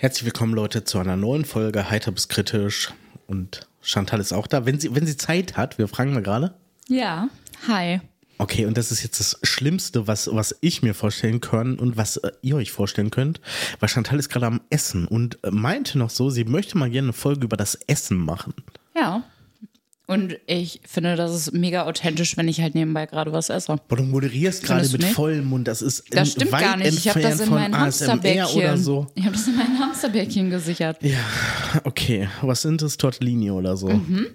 Herzlich willkommen, Leute, zu einer neuen Folge Heiter bis kritisch. Und Chantal ist auch da. Wenn sie, wenn sie Zeit hat, wir fragen mal gerade. Ja, hi. Okay, und das ist jetzt das Schlimmste, was, was ich mir vorstellen kann und was äh, ihr euch vorstellen könnt, weil Chantal ist gerade am Essen und äh, meinte noch so, sie möchte mal gerne eine Folge über das Essen machen. Ja. Und ich finde, das ist mega authentisch, wenn ich halt nebenbei gerade was esse. Boah, du moderierst gerade mit vollem Mund. Das ist Das stimmt weit gar nicht. Ich habe das in von mein ASMR Hamsterbäckchen. oder so. Ich habe das in mein Hamsterbäckchen gesichert. Ja, okay. Was sind das? Tortellini oder so? Mhm.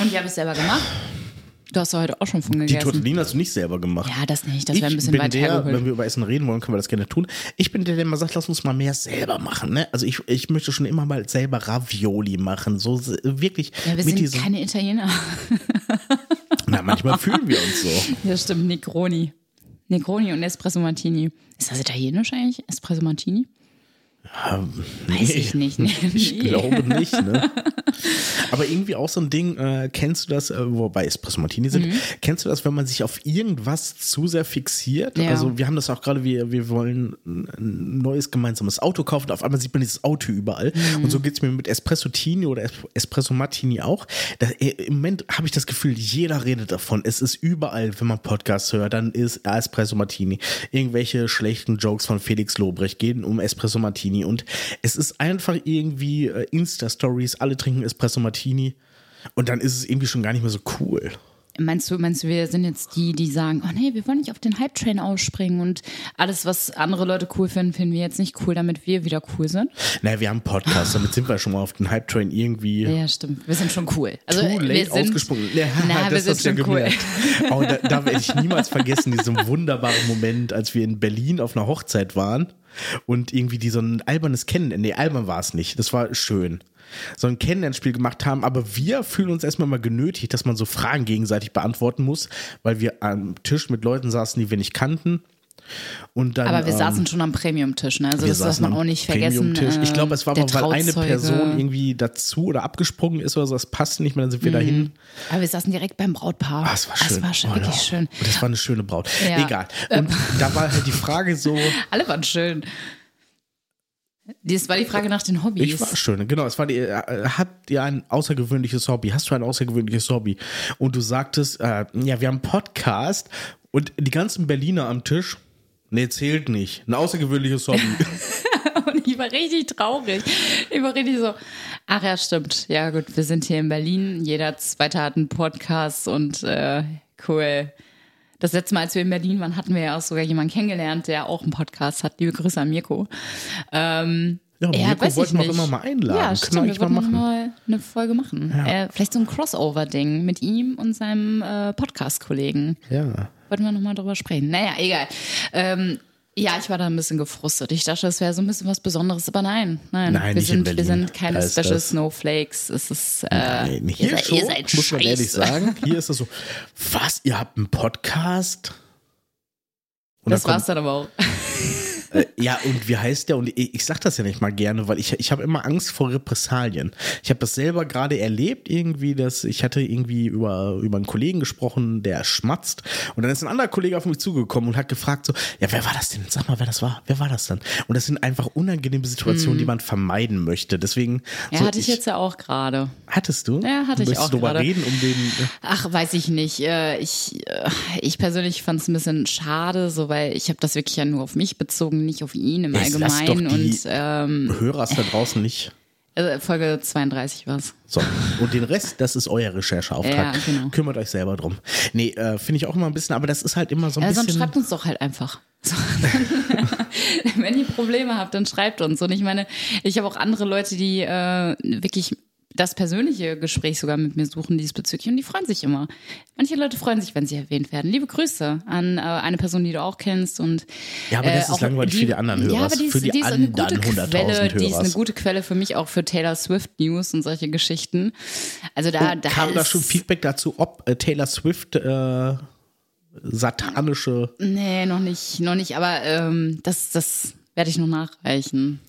Und die habe ich selber gemacht. Du hast heute auch schon von Die gegessen. Tortellini hast du nicht selber gemacht. Ja, das nicht. Das wäre ein bisschen weit der, hergeholt. wenn wir über Essen reden wollen, können wir das gerne tun. Ich bin der, der immer sagt, lass uns mal mehr selber machen. Ne? Also ich, ich möchte schon immer mal selber Ravioli machen. So wirklich Ja, wir mit sind keine Italiener. Na, manchmal fühlen wir uns so. Ja, stimmt. Negroni. Negroni und Espresso Martini. Ist das italienisch eigentlich? Espresso Martini? Weiß ich nicht. Nee, Ich nee. glaube nicht, ne? Aber irgendwie auch so ein Ding, äh, kennst du das, äh, wobei Espresso Martini sind, kennst du das, wenn man sich auf irgendwas zu sehr fixiert? Mhm. Ja. Also wir haben das auch gerade, wir, wir wollen ein neues gemeinsames Auto kaufen, auf einmal sieht man dieses Auto überall. Mhm. Und so geht es mir mit Espresso Tini oder Es- Espresso Martini auch. Da, äh, Im Moment habe ich das Gefühl, jeder redet davon. Es ist überall, wenn man Podcasts hört, dann ist Espresso Martini. Irgendwelche schlechten Jokes von Felix Lobrecht gehen um Espresso Martini und es ist einfach irgendwie äh, Insta-Stories, alle trinken Espresso Martini und dann ist es irgendwie schon gar nicht mehr so cool. Meinst du, meinst du, wir sind jetzt die, die sagen, oh nee, wir wollen nicht auf den Hype-Train ausspringen und alles, was andere Leute cool finden, finden wir jetzt nicht cool, damit wir wieder cool sind? Naja, wir haben einen Podcast, damit sind wir schon mal auf den Hype-Train irgendwie Ja, stimmt. Wir sind schon cool. Also, too late wir sind, ausgesprungen. Ja, Na, wir das sind du ja schon cool. Aber da, da werde ich niemals vergessen, diesen wunderbaren Moment, als wir in Berlin auf einer Hochzeit waren und irgendwie die so ein albernes Kennen, nee, albern war es nicht, das war schön. So ein Kennenlernspiel gemacht haben, aber wir fühlen uns erstmal mal genötigt, dass man so Fragen gegenseitig beantworten muss, weil wir am Tisch mit Leuten saßen, die wir nicht kannten. Und dann, Aber wir ähm, saßen schon am Premium-Tisch, ne? Also das darf man auch nicht vergessen. Premium-Tisch. Ich glaube, es war äh, der weil eine. Person irgendwie dazu oder abgesprungen ist oder so, das passt nicht mehr, dann sind wir dahin. Aber wir saßen direkt beim Brautpaar. Ah, es war schön. Das war schon Oh, wirklich ja. schön. Und das war eine schöne Braut. Ja. Ähm. Egal. Und da war halt die Frage so, Alle waren schön. Das war die Frage nach den Hobbys. ich war schön, genau, es war die, äh, habt ihr ein außergewöhnliches Hobby? Hast du ein außergewöhnliches Hobby? Und du sagtest, äh, ja, wir haben einen Podcast und die ganzen Berliner am Tisch, nee, zählt nicht. Ein außergewöhnliches Hobby. Und ich war richtig traurig. Ich war richtig so, ach ja, stimmt. Ja gut, wir sind hier in Berlin. Jeder Zweite hat einen Podcast und äh, cool. Das letzte Mal, als wir in Berlin waren, hatten wir ja auch sogar jemanden kennengelernt, der auch einen Podcast hat. Liebe Grüße an Mirko. Ähm, Ja, Mirko weiß ich wollten wir auch immer mal einladen. Ja, Können stimmt. wir Wir eigentlich mal machen. mal eine Folge machen. Äh, vielleicht so ein Crossover-Ding mit ihm und seinem äh, Podcast-Kollegen. Ja. Wollten wir nochmal drüber sprechen. Naja, egal. Ähm, ja, ich war da ein bisschen gefrustet. Ich dachte, das wäre so ein bisschen was Besonderes, aber nein, nein. Nein, wir, sind, wir sind keine Da Special Snowflakes. Es ist, äh, Nein, hier ihr, seid, schon, ihr seid muss man ehrlich sagen. Hier ist es so, was, ihr habt einen Podcast? Und Das kommt- war's dann aber auch. Äh, ja, und wie heißt der? Und ich, ich sag das ja nicht mal gerne, weil ich, ich habe immer Angst vor Repressalien. Ich habe das selber gerade erlebt, irgendwie, dass ich hatte irgendwie über, über einen Kollegen gesprochen, der schmatzt. Und dann ist ein anderer Kollege auf mich zugekommen und hat gefragt: so, ja, wer war das denn? Sag mal, wer das war. Wer war das dann? Und das sind einfach unangenehme Situationen, die man vermeiden möchte. Deswegen. Mhm. Ja, so, hatte ich jetzt ja auch gerade. Hattest du? Ja, hatte ich Möchtest auch du drüber reden, um den. Ach, weiß ich nicht. Äh, Ich, äh, ich persönlich fand es ein bisschen schade, so weil ich habe das wirklich ja nur auf mich bezogen, nicht auf ihn im Jetzt Allgemeinen. Und ähm, Hörers da draußen nicht. äh, Folge 32 war's. So, und den Rest, das ist euer Rechercheauftrag. Ja, genau. Kümmert euch selber drum. Nee, äh, finde ich auch immer ein bisschen, aber das ist halt immer so ein Ja, sonst bisschen. schreibt uns doch halt einfach. So, Wenn ihr Probleme habt, dann schreibt uns. Und ich meine, ich habe auch andere Leute, die äh, wirklich das persönliche Gespräch sogar mit mir suchen diesbezüglich und die freuen sich immer. Manche Leute freuen sich, wenn sie erwähnt werden. Liebe Grüße an äh, eine Person, die du auch kennst und Ja, aber das äh, ist langweilig für die anderen Hörer. Ja, aber die ist, für die, die ist eine anderen gute 100.000 Quelle, die ist eine gute Quelle für mich auch für Taylor Swift News und solche Geschichten. Also da, da Kam da schon Feedback dazu, ob äh, Taylor Swift äh, satanische. Nee, noch nicht, noch nicht, aber ähm, das, das werde ich noch nachreichen.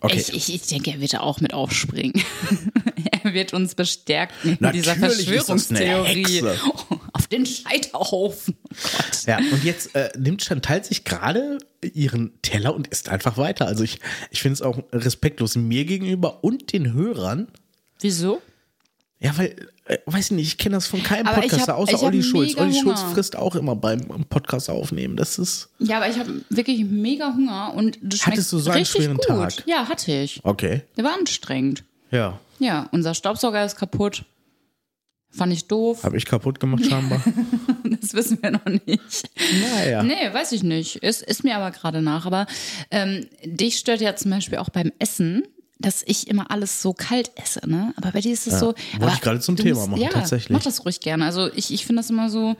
Okay. Ich, ich, ich denke, er wird da auch mit aufspringen. wird uns bestärken in dieser Natürlich eine Verschwörungstheorie. Oh, auf den Scheiterhaufen. Oh. Ja, und jetzt äh, nimmt Chantal sich gerade ihren Teller und isst einfach weiter. Also ich, ich finde es auch respektlos mir gegenüber und den Hörern. Wieso? Ja, weil, äh, weiß ich nicht, ich kenne das von keinem Aber Podcaster, hab- außer Olli Schulz. Olli Schulz frisst auch immer beim Podcast aufnehmen. Das ist. Ja, aber ich habe wirklich mega Hunger und das schmeckt Hattest du so einen schweren gut. Tag? Ja, hatte ich. Okay. Der war anstrengend. Ja. Ja, unser Staubsauger ist kaputt. Fand ich doof. Habe ich kaputt gemacht, scheinbar. Das wissen wir noch nicht. naja. Nee, weiß ich nicht. Ist, ist mir aber gerade nach. Aber ähm, dich stört ja zum Beispiel auch beim Essen, dass ich immer alles so kalt esse, ne? Aber bei dir ist es so. wollte ich gerade zum Thema machen, ja, tatsächlich. Mach das ruhig gerne. Also ich, ich finde das immer so.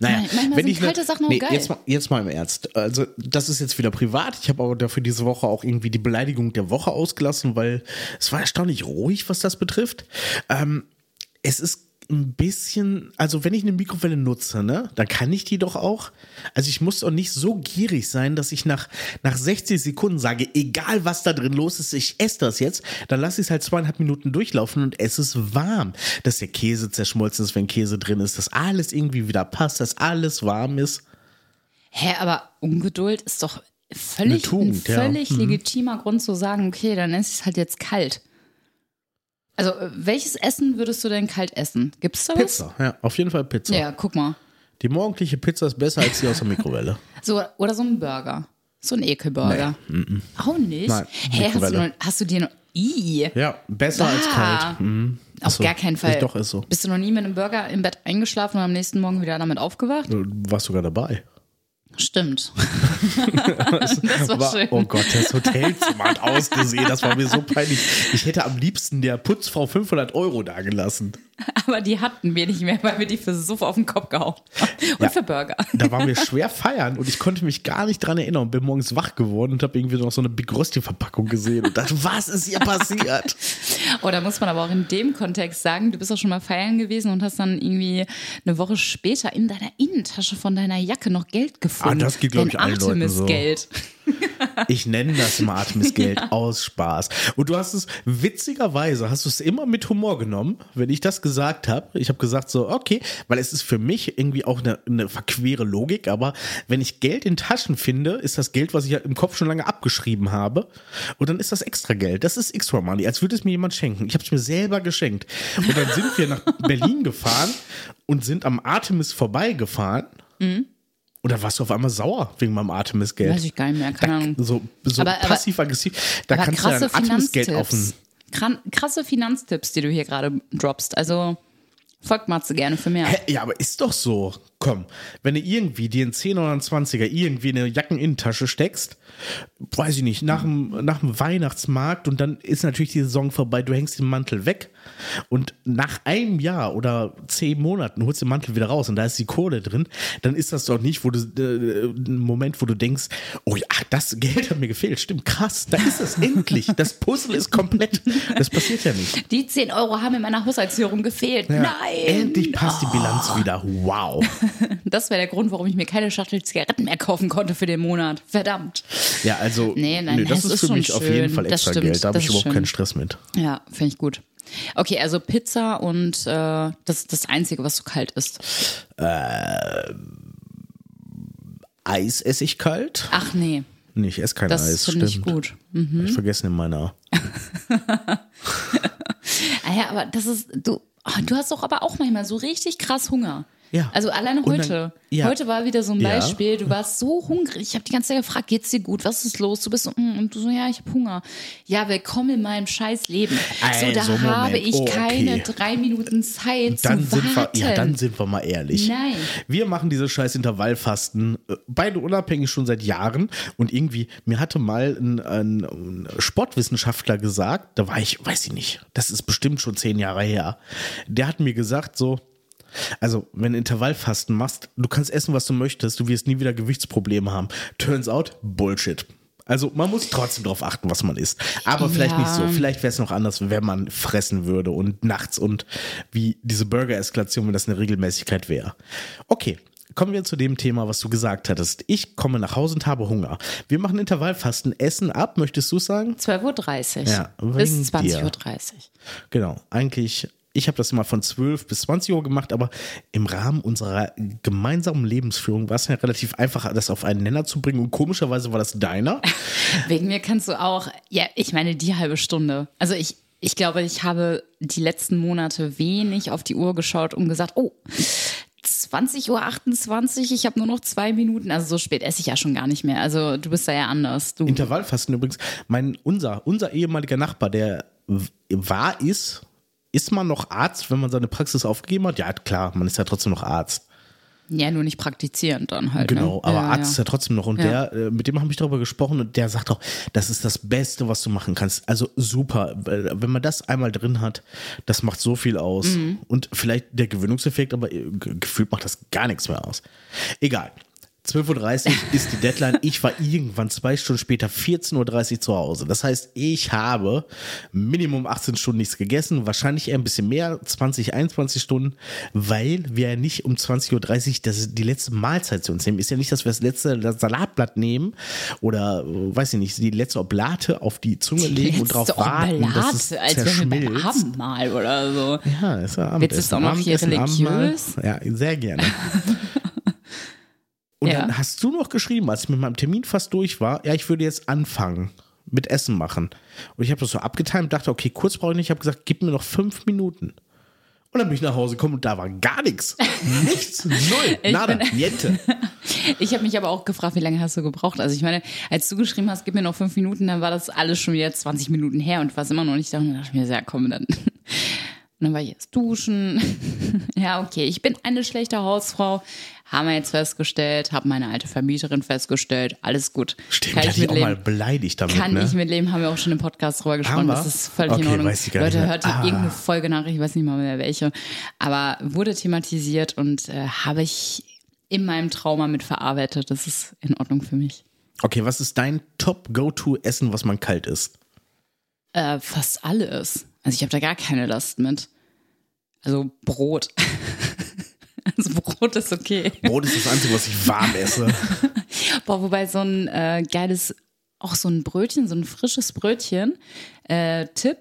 Naja, Manchmal wenn ich ne- kalte Sachen auch nee, geil. Jetzt mal, jetzt mal im Ernst. Also, das ist jetzt wieder privat. Ich habe aber dafür diese Woche auch irgendwie die Beleidigung der Woche ausgelassen, weil es war erstaunlich ruhig, was das betrifft. Ähm, es ist ein bisschen, also wenn ich eine Mikrowelle nutze, ne, dann kann ich die doch auch. Also ich muss doch nicht so gierig sein, dass ich nach, nach 60 Sekunden sage, egal was da drin los ist, ich esse das jetzt. Dann lasse ich es halt zweieinhalb Minuten durchlaufen und es ist warm. Dass der Käse zerschmolzen ist, wenn Käse drin ist, dass alles irgendwie wieder passt, dass alles warm ist. Hä, aber Ungeduld ist doch völlig, Tugend, ein ja. völlig legitimer Grund zu sagen, okay, dann esse ich es halt jetzt kalt. Also, äh, welches Essen würdest du denn kalt essen? Gibt's da was? Pizza, ja, auf jeden Fall Pizza. Ja, guck mal. Die morgendliche Pizza ist besser als die aus der Mikrowelle. So, oder so ein Burger. So ein Ekelburger. Auch nicht? Nein, Hä, hast du, noch, hast du dir noch. Ih. Ja, besser als Ah. kalt. Mhm. Auf so. gar keinen Fall. Doch, ist so. Bist du noch nie mit einem Burger im Bett eingeschlafen und am nächsten Morgen wieder damit aufgewacht? Du warst sogar dabei. Stimmt. das war, War- schön. Oh Gott, das Hotelzimmer hat ausgesehen. Das war mir so peinlich. Ich hätte am liebsten der Putzfrau 500 Euro dagelassen. Aber die hatten wir nicht mehr, weil wir die für Suff auf den Kopf gehauen haben. Und Ja. für Burger. Da waren wir schwer feiern und ich konnte mich gar nicht dran erinnern und bin morgens wach geworden und habe irgendwie noch so eine Big Rosti Verpackung gesehen und dachte, was ist hier passiert? Oder Oh, muss man aber auch in dem Kontext sagen, du bist auch schon mal feiern gewesen und hast dann irgendwie eine Woche später in deiner Innentasche von deiner Jacke noch Geld gefunden. Ah, das geht, glaub ich, allen Leuten so. Artemis-Geld. Ich nenne das immer Artemis-Geld aus Spaß. Und du hast es, witzigerweise, hast du es immer mit Humor genommen, wenn ich das gesagt habe. Ich habe gesagt so, okay, weil es ist für mich irgendwie auch eine, eine verquere Logik, aber wenn ich Geld in Taschen finde, ist das Geld, was ich ja im Kopf schon lange abgeschrieben habe. Und dann ist das extra Geld. Das ist extra Money, als würde es mir jemand schenken. Ich habe es mir selber geschenkt. Und dann sind wir nach Berlin gefahren und sind am Artemis vorbeigefahren. Und dann warst du auf einmal sauer wegen meinem Artemis-Geld. Weiß ich gar nicht mehr, keine Ahnung. So, so passiv-aggressiv. Da kannst du dein Artemis-Geld auf Krasse Finanztipps, die du hier gerade droppst. Also folgt Matze gerne für mehr. Hä, Ja, aber ist doch so. Komm, wenn du irgendwie dir einen 10 oder einen 20er irgendwie in eine Jackeninnentasche steckst, weiß ich nicht, nach dem, nach dem Weihnachtsmarkt und dann ist natürlich die Saison vorbei, du hängst den Mantel weg und nach einem Jahr oder zehn Monaten holst du den Mantel wieder raus und da ist die Kohle drin, dann ist das doch nicht, wo du, äh, ein Moment, wo du denkst, oh ja, das Geld hat mir gefehlt, stimmt, krass, da ist es endlich, das Puzzle ist komplett, das passiert ja nicht. Die 10 Euro haben in meiner Haushaltsführung gefehlt. Ja, Nein! Endlich passt die Bilanz wieder, wow. Das wäre der Grund, warum ich mir keine Schachtel Zigaretten mehr kaufen konnte für den Monat. Verdammt. Ja, also Nee, nein, nö, das es ist ist für mich auf jeden schön. Fall Das extra Geld. Da habe das ich überhaupt schön. keinen Stress mit. Ja, finde ich gut. Okay, also Pizza und äh, das ist das Einzige, was so kalt ist. Eis esse ich kalt? Ach nee, Nee, ich esse kein das Eis, finde ich gut. Hab Ich vergessen in meiner. Ah ja, aber das ist, du, oh, du hast doch aber auch manchmal so richtig krass Hunger. Ja. Also alleine Und dann- heute. ja. Heute war wieder so ein Ja. Beispiel. Du warst so hungrig. Ich habe die ganze Zeit gefragt, geht's dir gut? Was ist los? Du bist so, mm, und du so, ja, ich habe Hunger. Ja, willkommen in meinem scheiß Leben. so, da Also, Moment. habe ich Oh, okay. keine drei Minuten Zeit Dann zu sind, wir, warten. ja, dann sind wir mal ehrlich. Nein. Wir machen dieses scheiß Intervallfasten, äh, beide unabhängig schon seit Jahren. Und irgendwie, mir hatte mal ein, ein, ein Sportwissenschaftler gesagt, da war ich, weiß ich nicht, das ist bestimmt schon zehn Jahre her. Der hat mir gesagt, so, also, wenn du Intervallfasten machst, du kannst essen, was du möchtest, du wirst nie wieder Gewichtsprobleme haben. Turns out, Bullshit. Also, man muss trotzdem darauf achten, was man isst. Aber vielleicht Ja. nicht so. Vielleicht wäre es noch anders, wenn man fressen würde und nachts und wie diese Burger-Eskalation, wenn das eine Regelmäßigkeit wäre. Okay. Kommen wir zu dem Thema, was du gesagt hattest. Ich komme nach Hause und habe Hunger. Wir machen Intervallfasten, essen ab, möchtest du sagen? 12.30 Uhr. Ja, bis wegen 20.30 dir. Uhr. Genau. Eigentlich ich habe das immer von 12 bis 20 Uhr gemacht, aber im Rahmen unserer gemeinsamen Lebensführung war es ja relativ einfach, das auf einen Nenner zu bringen. Und komischerweise war das deiner. Wegen mir kannst du auch, ja, ich meine, die halbe Stunde. Also ich, ich glaube, ich habe die letzten Monate wenig auf die Uhr geschaut und gesagt, oh, 20.28 Uhr, ich habe nur noch zwei Minuten. Also so spät esse ich ja schon gar nicht mehr. Also du bist da ja anders. Du. Intervallfasten übrigens. Mein, unser, unser ehemaliger Nachbar, der war, ist, ist man noch Arzt, wenn man seine Praxis aufgegeben hat? Ja, klar, man ist ja trotzdem noch Arzt. Ja, nur nicht praktizierend dann halt. Genau, ne? aber ja, Arzt ja. ist ja trotzdem noch. Und Ja. der, äh, mit dem habe ich darüber gesprochen und der sagt auch, das ist das Beste, was du machen kannst. Also super. Wenn man das einmal drin hat, das macht so viel aus. Mhm. Und vielleicht der Gewöhnungseffekt, aber äh, ge- gefühlt macht das gar nichts mehr aus. Egal. 12.30 Uhr ist die Deadline. Ich war irgendwann zwei Stunden später 14.30 Uhr zu Hause. Das heißt, ich habe Minimum 18 Stunden nichts gegessen, wahrscheinlich eher ein bisschen mehr, 20, 21 Stunden, weil wir ja nicht um 20.30 Uhr das, die letzte Mahlzeit zu uns nehmen. Ist ja nicht, dass wir das letzte Salatblatt nehmen oder, weiß ich nicht, die letzte Oblate auf die Zunge legen und drauf warten, dass es als zerschmilzt. Abendmahl oder so. Ja, ist ja Abendessen. Du es auch noch hier Abendessen, Abendmahl. religiös? Ja, sehr gerne. Und Ja. dann hast du noch geschrieben, als ich mit meinem Termin fast durch war, ja, ich würde jetzt anfangen mit Essen machen. Und ich habe das so abgetimt, dachte, okay, kurz brauche ich nicht. Ich habe gesagt, gib mir noch fünf Minuten. Und dann bin ich nach Hause gekommen und da war gar nichts. Nichts. Null. Nada. Niente. Ich habe mich aber auch gefragt, wie lange hast du gebraucht? Also ich meine, als du geschrieben hast, gib mir noch fünf Minuten, dann war das alles schon wieder 20 Minuten her und du warst immer noch nicht da. Und dann dachte ich mir, ja komm, dann. Und dann war ich jetzt duschen. ja, okay, ich bin eine schlechte Hausfrau. Haben wir jetzt festgestellt, habe meine alte Vermieterin festgestellt, alles gut. Stimmt, Kann ich hatte ich auch mal beleidigt damit. Kann ne? ich mitleben, haben wir auch schon im Podcast drüber gesprochen. Das ist völlig Okay, in Ordnung. weiß ich gar nicht Leute, mehr. hört Ah. irgendeine Folge nach, ich weiß nicht mal mehr welche. Aber wurde thematisiert und äh, habe ich in meinem Trauma mit verarbeitet. Das ist in Ordnung für mich. Okay, was ist dein Top-Go-To-Essen, was man kalt isst? Äh, fast alles. Also ich habe da gar keine Last mit. Also Brot. also Brot ist okay. Brot ist das Einzige, was ich warm esse. Boah, wobei so ein äh, geiles, auch so ein Brötchen, so ein frisches Brötchen, äh, Tipp,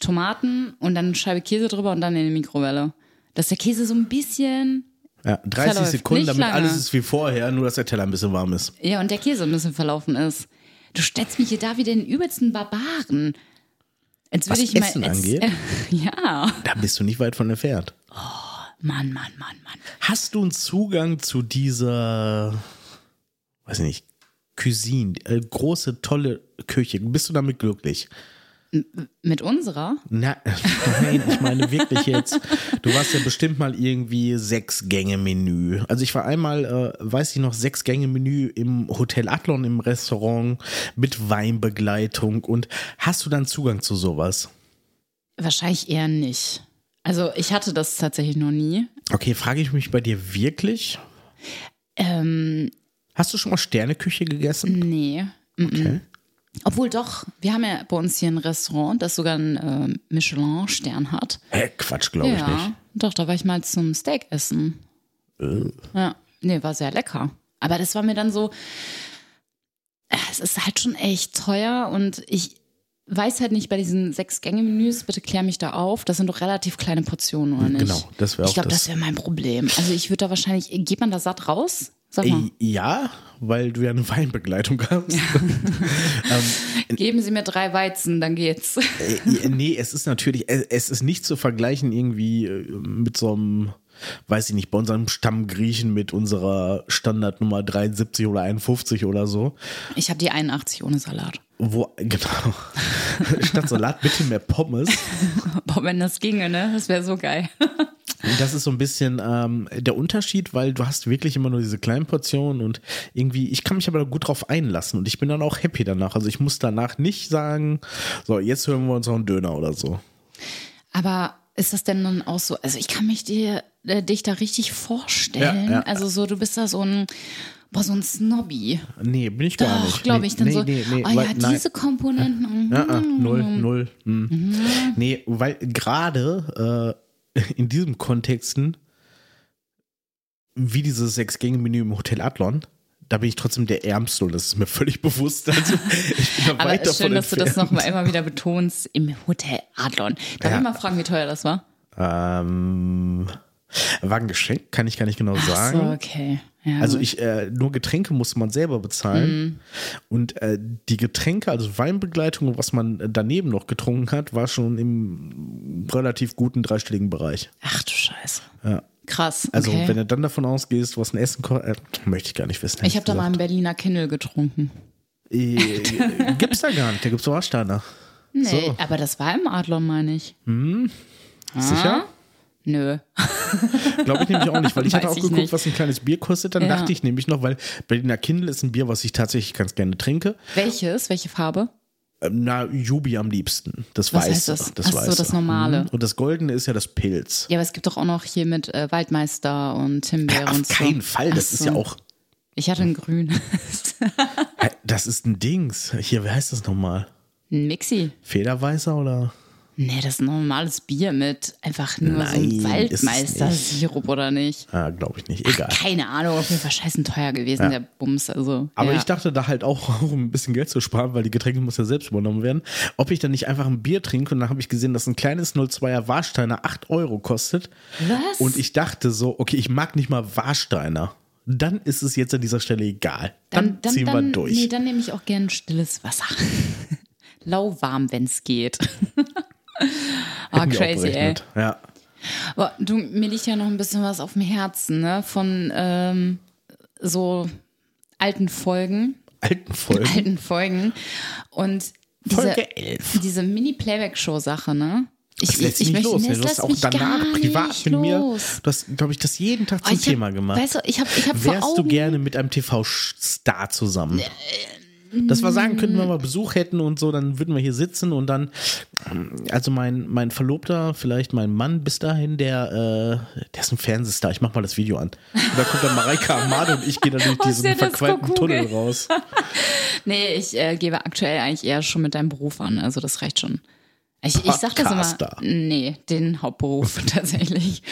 Tomaten und dann eine Scheibe Käse drüber und dann in die Mikrowelle. Dass der Käse so ein bisschen, Ja, 30 Verläuft Sekunden, nicht damit lange. alles ist wie vorher, nur dass der Teller ein bisschen warm ist. ja, und der Käse ein bisschen verlaufen ist. Du stellst mich hier da wie den übelsten Barbaren. Als Was ich Essen mal, angeht? Äh, ja. Da bist du nicht weit von entfernt. Mann, Mann, Mann, Mann. Hast du einen Zugang zu dieser, weiß ich nicht, Cuisine, äh, große, tolle Küche? Bist du damit glücklich? Mit unserer? Na, nein, ich meine wirklich jetzt. Du warst ja bestimmt mal irgendwie Sechs-Gänge-Menü. Also ich war einmal, äh, weiß ich noch, Sechs-Gänge-Menü im Hotel Adlon im Restaurant mit Weinbegleitung. Und hast du dann Zugang zu sowas? Wahrscheinlich eher nicht. Also ich hatte das tatsächlich noch nie. Okay, frage ich mich bei dir wirklich? Ähm, Hast du schon mal Sterneküche gegessen? nee. Okay. Obwohl doch, wir haben ja bei uns hier ein Restaurant, das sogar einen äh, Michelin-Stern hat. Hä, Quatsch, glaube ich ja, nicht. doch, da war ich mal zum Steak essen. Äh. Ja, nee, war sehr lecker. Aber das war mir dann so, äh, es ist halt schon echt teuer und ich weiß halt nicht bei diesen Sechs-Gänge-Menüs, bitte klär mich da auf, das sind doch relativ kleine Portionen, oder nicht? Genau, das wäre Ich auch glaube, das. das wäre mein Problem. Also ich würde da wahrscheinlich, geht man da satt raus? Sag mal. Äh, Ja, weil du ja eine Weinbegleitung hast. Geben Sie mir drei Weizen, dann geht's. Äh, nee, es ist natürlich, äh, es ist nicht zu vergleichen irgendwie äh, mit so einem, weiß ich nicht, bei unserem Stammgriechen mit unserer Standardnummer 73 oder 51 oder so. Ich habe die 81 ohne Salat. Wo, genau, statt Salat bitte mehr Pommes. Boah, wenn das ginge, ne? Das wäre so geil. Und das ist so ein bisschen ähm, der Unterschied, weil du hast wirklich immer nur diese kleinen Portionen und irgendwie, ich kann mich aber gut drauf einlassen und ich bin dann auch happy danach. Also ich muss danach nicht sagen, so, jetzt hören wir uns noch einen Döner oder so. Aber ist das denn dann auch so? Also ich kann mich dir, äh, dich da richtig vorstellen. Ja, ja. Also so, du bist da so ein, boah, so ein Snobby. Nee, bin ich gar nicht. Doch, glaube nee, ich. Dann nee, so, nee, nee, oh weil- ja, nein. diese Komponenten. Ja, mhm. null, null. hm. Nee, weil gerade äh, in diesem Kontexten, wie dieses Sechs-Gänge-Menü im Hotel Adlon, da bin ich trotzdem der Ärmste und das ist mir völlig bewusst. Also ich bin da Aber weit ist schön, dass du das entfernt. nochmal immer wieder betonst im Hotel Adlon. Darf Ja. ich mal fragen, wie teuer das war? Ähm, war ein Geschenk, kann ich gar nicht genau Ach sagen. so, okay. Ja, Also ich, äh, nur Getränke musste man selber bezahlen. Mhm. Und äh, die Getränke, also Weinbegleitung und was man daneben noch getrunken hat, war schon im relativ guten dreistelligen Bereich. Ach du Scheiße. Ja. Krass. Also okay. wenn du dann davon ausgehst, was ein Essen kostet, äh, möchte ich gar nicht wissen. ich habe da mal einen Berliner Kindle getrunken. Äh, gibt's da gar nicht, da gibt's so Warsteiner. Nee, So. aber das war im Adlon, meine ich. Sicher? Nö. Glaube ich nämlich auch nicht, weil ich hatte auch ich geguckt, nicht. was ein kleines Bier kostet. Dann Ja. dachte ich nämlich noch, weil Berliner Kindle ist ein Bier, was ich tatsächlich ganz gerne trinke. Welches? Welche Farbe? Ähm, Na, Jubi am liebsten. Das Was Weiße. das? das Ach so, das Normale. Mhm. Und das Goldene ist ja das Pilz. Ja, aber es gibt doch auch noch hier mit äh, Waldmeister und Himbeere Auf und so. keinen Fall. Das Ach ist so. ja auch. Ich hatte ein grün. Das ist ein Dings. Hier, wie heißt das nochmal? ein Mixi. Federweißer oder? Nee, das ist ein normales Bier mit einfach nur so Nein, es Waldmeister-Sirup oder nicht. Ah, glaube ich nicht. Egal. Keine Ahnung, auf jeden Fall scheißen teuer gewesen, der Bums. Also, Aber ja. ich dachte da halt auch, um ein bisschen Geld zu sparen, weil die Getränke muss ja selbst übernommen werden, ob ich dann nicht einfach ein Bier trinke und dann habe ich gesehen, dass ein kleines 02er Warsteiner 8 Euro kostet. Was? Und ich dachte so, okay, ich mag nicht mal Warsteiner. Dann ist es jetzt an dieser Stelle egal. Dann, ziehen wir durch. Nee, dann nehme ich auch gern stilles Wasser. Lauwarm, wenn es geht. oh, wir auch crazy, ey. Ja. Aber du, mir liegt ja noch ein bisschen was auf dem Herzen, ne? Von ähm, so alten Folgen. Alten Folgen. Alten Folgen. Und diese, Folge 11. diese Mini-Playback-Show-Sache, ne? Ich, Das lässt sich nicht möchte- los. ne? Du hast auch danach privat mit mir, los. du hast, glaube ich, das jeden Tag Oh, zum ich Thema hab, gemacht. Weißt du, ich habe ich hab vor Wärst du Augen, gerne mit einem TV-Star zusammen? Dass wir sagen könnten, wenn wir Besuch hätten und so, dann würden wir hier sitzen und dann, also mein, mein Verlobter, vielleicht mein Mann bis dahin, der, äh, der ist ein Fernsehstar. Ich mach mal das Video an. Und da kommt dann Mareike Amade und ich gehe dann durch diesen verqualmten Disco-Kugel. Tunnel raus. Nee, ich äh, gebe aktuell eigentlich eher schon mit deinem Beruf an. Also das reicht schon. Ich, ich sag das immer. Nee, den Hauptberuf tatsächlich.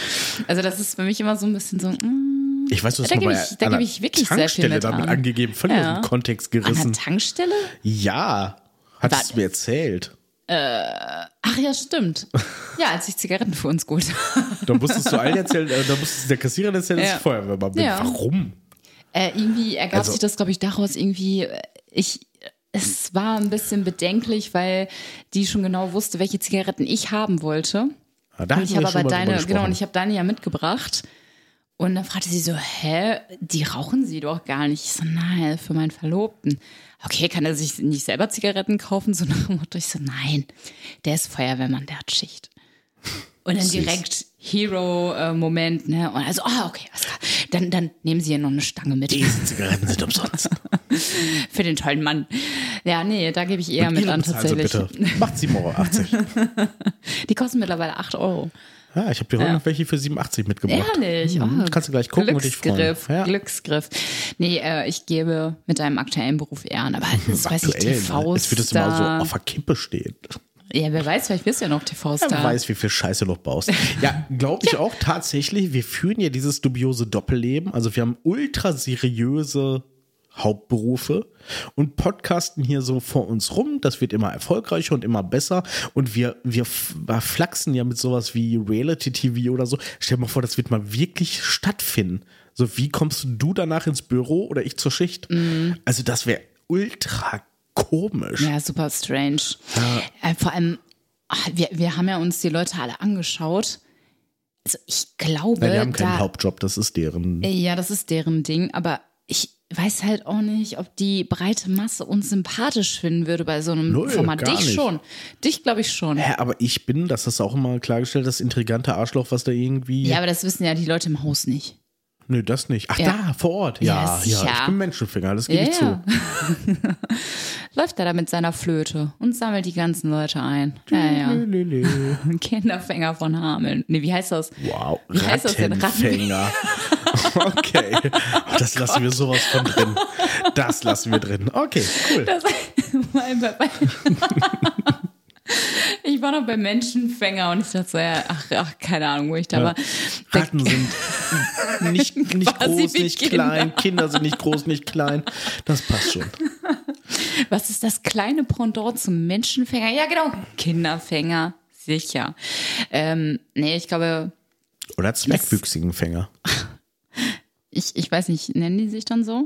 Also das ist für mich immer so ein bisschen so. Mm, Ich weiß, du hast Da mal ich- da gebe ich wirklich sehr viel Tankstelle mit damit an. angegeben, völlig Ja. aus dem Kontext an gerissen. der Tankstelle? Ja, hattest du mir erzählt. Ach ja, stimmt. Ja, als ich Zigaretten für uns geholt habe. Da musstest du allen erzählen, äh, da musstest du der Kassiererin erzählen, dass Ja. ich Feuerwehrmann bin. Ja. Warum? Äh, irgendwie ergab Also- sich das, glaube ich, daraus irgendwie, äh, ich, es war ein bisschen bedenklich, weil die schon genau wusste, welche Zigaretten ich haben wollte. Ja, da Und ich habe aber deine, genau, und ich habe deine ja mitgebracht. Und dann fragte sie so, hä, die rauchen sie doch gar nicht. Ich so, nein, für meinen Verlobten. Okay, kann er sich nicht selber Zigaretten kaufen? So nach dem Motto, ich so, nein, der ist Feuerwehrmann, der hat Schicht. Und dann direkt Hero-Moment, ne? Und also, ah, okay, alles klar. Dann, dann nehmen sie hier noch eine Stange mit Diese Zigaretten sind umsonst. für den tollen Mann. Ja, nee, da gebe ich eher Und mit an tatsächlich. bitte. Macht 7,80 Euro. Die kosten mittlerweile 8 Euro. Ja, ich habe dir heute noch welche für 87 mitgebracht. Ehrlich? Mhm, Oh, Kannst du gleich gucken und dich freuen. Glücksgriff, Ja. Glücksgriff. Nee, äh, ich gebe mit deinem aktuellen Beruf eher an, aber das weiß ich, Aktuell, TV ne? Es wird es immer so auf der Kippe stehen. Ja, wer weiß, vielleicht wirst du ja noch TV-Star. Wer weiß, wie viel Scheiße du noch baust. Ja, glaube ich auch tatsächlich. Wir führen ja dieses dubiose Doppelleben. Also wir haben ultra seriöse Hauptberufe und podcasten hier so vor uns rum. Das wird immer erfolgreicher und immer besser. Und wir, wir flachsen ja mit sowas wie Reality-TV oder so. Stell dir mal vor, das wird mal wirklich stattfinden. So, wie kommst du danach ins Büro oder ich zur Schicht? Also, das wäre ultra komisch. Ja, super strange. Äh, vor allem, ah, wir, wir haben ja uns die Leute alle angeschaut. Also ich glaube, Ja, die haben keinen da, Hauptjob, das ist deren. ja, das ist deren Ding, aber ich weiß halt auch nicht, ob die breite Masse uns sympathisch finden würde bei so einem Null, Format. Dich nicht. schon. Dich glaube ich schon. Hä, aber ich bin, das ist auch immer klargestellt, das intrigante Arschloch, was da irgendwie. Ja, aber das wissen ja die Leute im Haus nicht. Nö, das nicht. Ach, Ja. da, vor Ort. Ja, Ja, ja, sicher. ich bin Menschenfinger, das gebe Ja, ich zu. ja. Läuft er da mit seiner Flöte und sammelt die ganzen Leute ein. Ja, ja. Kinderfänger von Hameln. Nee, wie heißt das? Wow, Wie heißt das denn? Rattenfänger. okay, das lassen wir sowas von drin. Das lassen wir drin. Okay, cool. Das, bei, bei, ich war noch bei Menschenfänger und ich dachte so, ja, ach, ach keine Ahnung, wo ich da war. Da- Ratten sind nicht, nicht groß, nicht Kinder. klein. Kinder sind nicht groß, nicht klein. Das passt schon. Was ist das kleine Pendant zum Menschenfänger? Ja, genau, Kinderfänger. Sicher. Ähm, nee, ich glaube, Oder zweckwüchsigen Fänger. ich, ich weiß nicht, nennen die sich dann so?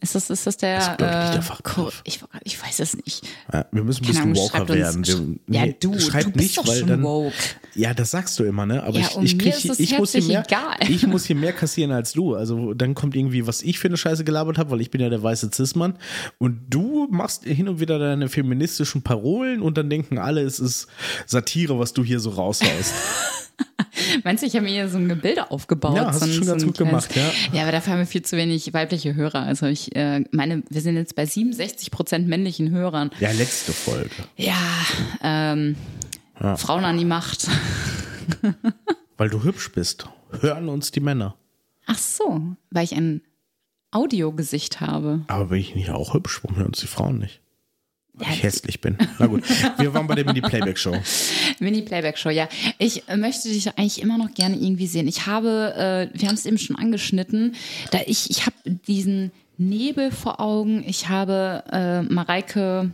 Ist das, ist das der. Das ist, ich, nicht der äh, Fachbegriff. Ich, ich weiß es nicht. Ja, wir müssen ein bisschen woker werden. Wir, ja, nee, du, schreib du bist nicht, doch weil schon dann. woke. Ja, das sagst du immer, ne? Aber Ja, ich, ich, krieg, muss hier mehr, egal. ich muss hier mehr kassieren als du. Also dann kommt irgendwie, was ich für eine Scheiße gelabert habe, weil ich bin ja der weiße Cis-Mann. Und du machst hin und wieder deine feministischen Parolen und dann denken alle, es ist Satire, was du hier so raushaust. Meinst du, ich habe mir hier so ein Gebilde aufgebaut? Ja, hast so schon so ganz gut gemacht, Ja, aber dafür haben wir viel zu wenig weibliche Hörer. Also ich äh, meine, wir sind jetzt bei 67 Prozent männlichen Hörern. ja, letzte Folge. Ja, ähm, Frauen an die Macht. Weil du hübsch bist. Hören uns die Männer. Ach so, weil ich ein Audiogesicht habe. Aber bin ich nicht auch hübsch? Warum hören uns die Frauen nicht? Weil ich hässlich bin. Na gut, wir waren bei der Mini-Playback-Show. Mini-Playback-Show, ja. Ich möchte dich eigentlich immer noch gerne irgendwie sehen. Ich habe, äh, wir haben es eben schon angeschnitten, da ich, ich habe diesen Nebel vor Augen. Ich habe äh, Mareike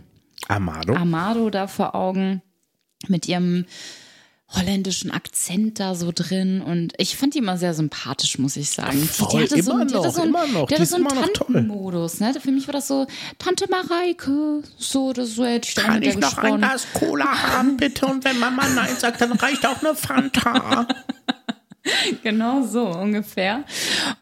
Amado. Amado da vor Augen mit ihrem holländischen Akzent da so drin und ich fand die immer sehr sympathisch, muss ich sagen. Die, Voll, die hatte so, immer die hatte noch, so ein, immer noch. Die hatte so einen immer noch toll. Tantenmodus, ne? Für mich war das so Tante Mareike, so das so hätte ich da mit der gesprochen. Glas Cola haben, bitte? Und wenn Mama Nein sagt, dann reicht auch eine Fanta. Genau so ungefähr.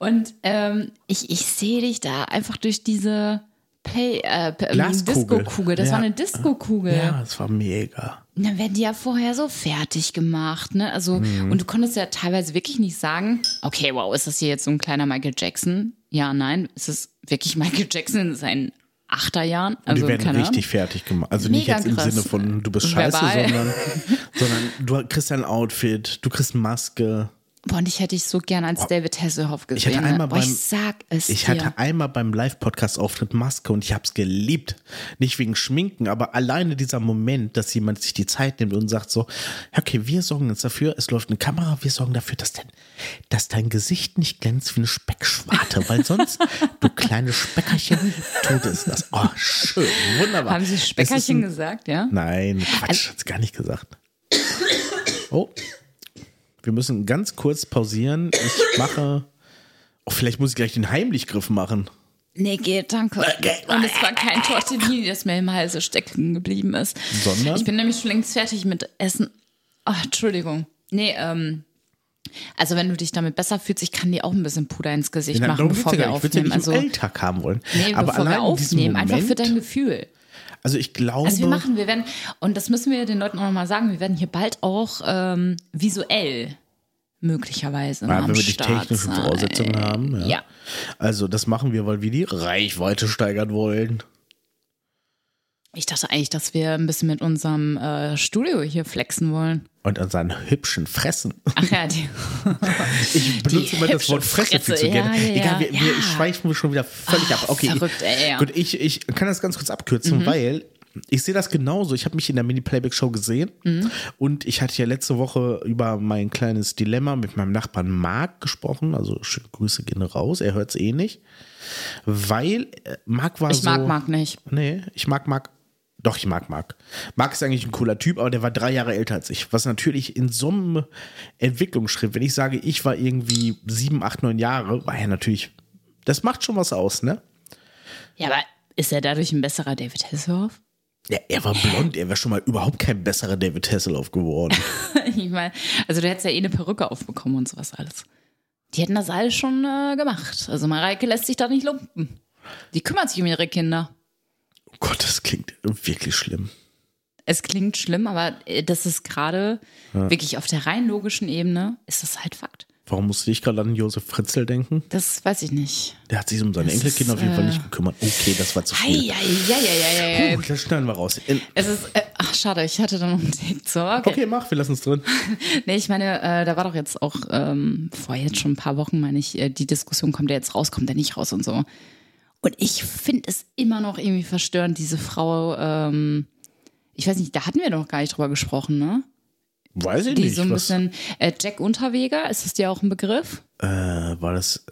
Und ähm, ich, ich sehe dich da einfach durch diese Play, äh, ähm. Disco-Kugel. Das Ja. war eine Disco-Kugel. Ja, das war mega. Und dann werden die ja vorher so fertig gemacht, ne? Also, Mhm. und du konntest ja teilweise wirklich nicht sagen, okay, wow, ist das hier jetzt so ein kleiner Michael Jackson? Ja, nein, ist es wirklich Michael Jackson in seinen Achterjahren? Also, die werden richtig fertig gemacht. Also nicht Mega jetzt im krass. Sinne von, du bist scheiße, sondern, sondern du kriegst ein Outfit, du kriegst Maske. Boah, und ich hätte dich so gern als David Hasselhoff gesehen. Ich hatte einmal ne? Boah, beim- ich sag es Ich dir. hatte einmal beim Live-Podcast-Auftritt Maske und ich habe es geliebt. Nicht wegen Schminken, aber alleine dieser Moment, dass jemand sich die Zeit nimmt und sagt so, okay, wir sorgen jetzt dafür, es läuft eine Kamera, wir sorgen dafür, dass dein, dass dein Gesicht nicht glänzt wie eine Speckschwarte, weil sonst, du kleine Speckerchen, tut es das. Oh, schön, wunderbar. Haben Sie Es Speckerchen ein- gesagt, ja? Nein, Quatsch, hat's gar nicht gesagt. Oh, wir müssen ganz kurz pausieren. Ich mache. Oh, vielleicht muss ich gleich den Heimlichgriff machen. Nee, geht, danke. Und es war kein Tortellini, das mir im Halse stecken geblieben ist. Sondern? Ich bin nämlich schon längst fertig mit Essen. Ach, Entschuldigung. Nee, ähm. Also wenn du dich damit besser fühlst, ich kann dir auch ein bisschen Puder ins Gesicht Nein, machen, bevor ja wir nicht. Ich würde ja aufnehmen. nicht Also, Alltag haben wollen. nee, Aber bevor wir aufnehmen, einfach für dein Gefühl. Also ich glaube. Also wir machen, wir werden, und das müssen wir den Leuten auch nochmal sagen, wir werden hier bald auch ähm, visuell möglicherweise Ja, am wenn wir die Start technischen sein. Voraussetzungen haben. Ja. Ja. Also das machen wir, weil wir die Reichweite steigern wollen. Ich dachte eigentlich, dass wir ein bisschen mit unserem äh, Studio hier flexen wollen. Und an seinen hübschen Fressen. Ach ja, die, Ich benutze immer das Wort Fresse viel Fresse, zu gerne. ja, ja, Egal, wir, ja. wir schweifen schon wieder völlig Ach, ab. Okay, verrückt, ey, ja. Mhm. gut, ich, ich kann das ganz kurz abkürzen, weil ich sehe das genauso. Ich habe mich in der Mini-Playback-Show gesehen Mhm. und ich hatte ja letzte Woche über mein kleines Dilemma mit meinem Nachbarn Marc gesprochen. Also schöne Grüße gehen raus, er hört es eh nicht. Weil äh, Marc war ich so. mag Marc nicht. Nee, ich mag Marc. Doch, ich mag Marc. Marc ist eigentlich ein cooler Typ, aber der war drei Jahre älter als ich. Was natürlich in so einem Entwicklungsschritt, wenn ich sage, ich war irgendwie sieben, acht, neun Jahre, war er natürlich. Das macht schon was aus, ne? Ja, aber ist er dadurch ein besserer David Hasselhoff? Ja, er war blond, er wäre schon mal überhaupt kein besserer David Hasselhoff geworden. ich meine, also du hättest ja eh eine Perücke aufbekommen und sowas alles. Die hätten das alles schon äh, gemacht. Also Mareike lässt sich da nicht lumpen. Die kümmert sich um ihre Kinder. Gott, das klingt wirklich schlimm. Es klingt schlimm, aber äh, das ist gerade wirklich auf der rein logischen Ebene, ist das halt Fakt. Warum musste ich gerade an Josef Fritzl denken? Das weiß ich nicht. Der hat sich um seine Das Enkelkinder ist, auf jeden Fall äh, nicht gekümmert. Okay, das war zu viel. Eieieiei. Puh, das schneiden wir raus. In- Es ist, äh, ach schade, ich hatte da noch einen Tick zu. Okay. Okay, mach, wir lassen es drin. Nee, ich meine, äh, da war doch jetzt auch ähm, vor jetzt schon ein paar Wochen, meine ich, äh, die Diskussion, kommt der jetzt raus, kommt der nicht raus und so. Und ich finde es immer noch irgendwie verstörend, diese Frau, ähm, ich weiß nicht, da hatten wir noch gar nicht drüber gesprochen, ne? Weiß ich Die nicht. so ein bisschen, äh, Jack Unterweger, ist das dir auch ein Begriff? äh, war das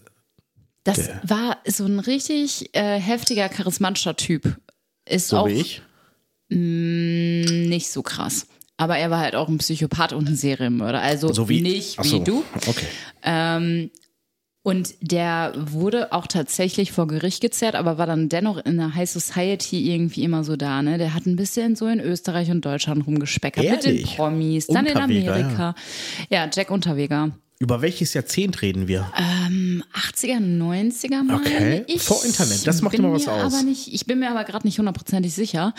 Das Der- war so ein richtig äh, heftiger, charismatischer Typ. Ist so auch wie ich? mh, nicht so krass. aber er war halt auch ein Psychopath und ein Serienmörder. Also So wie nicht Ach wie so, du. Okay. Und der wurde auch tatsächlich vor Gericht gezerrt, aber war dann dennoch in der High Society irgendwie immer so da. Ne? Der hat ein bisschen so in Österreich und Deutschland rumgespeckert mit den Ehrlich? Promis, dann in Amerika. Ja. Jack Unterweger. Über welches Jahrzehnt reden wir? 80er, 90er meine Okay. ich. Vor Internet, das macht immer was aus. Aber nicht, ich bin mir aber gerade nicht hundertprozentig sicher.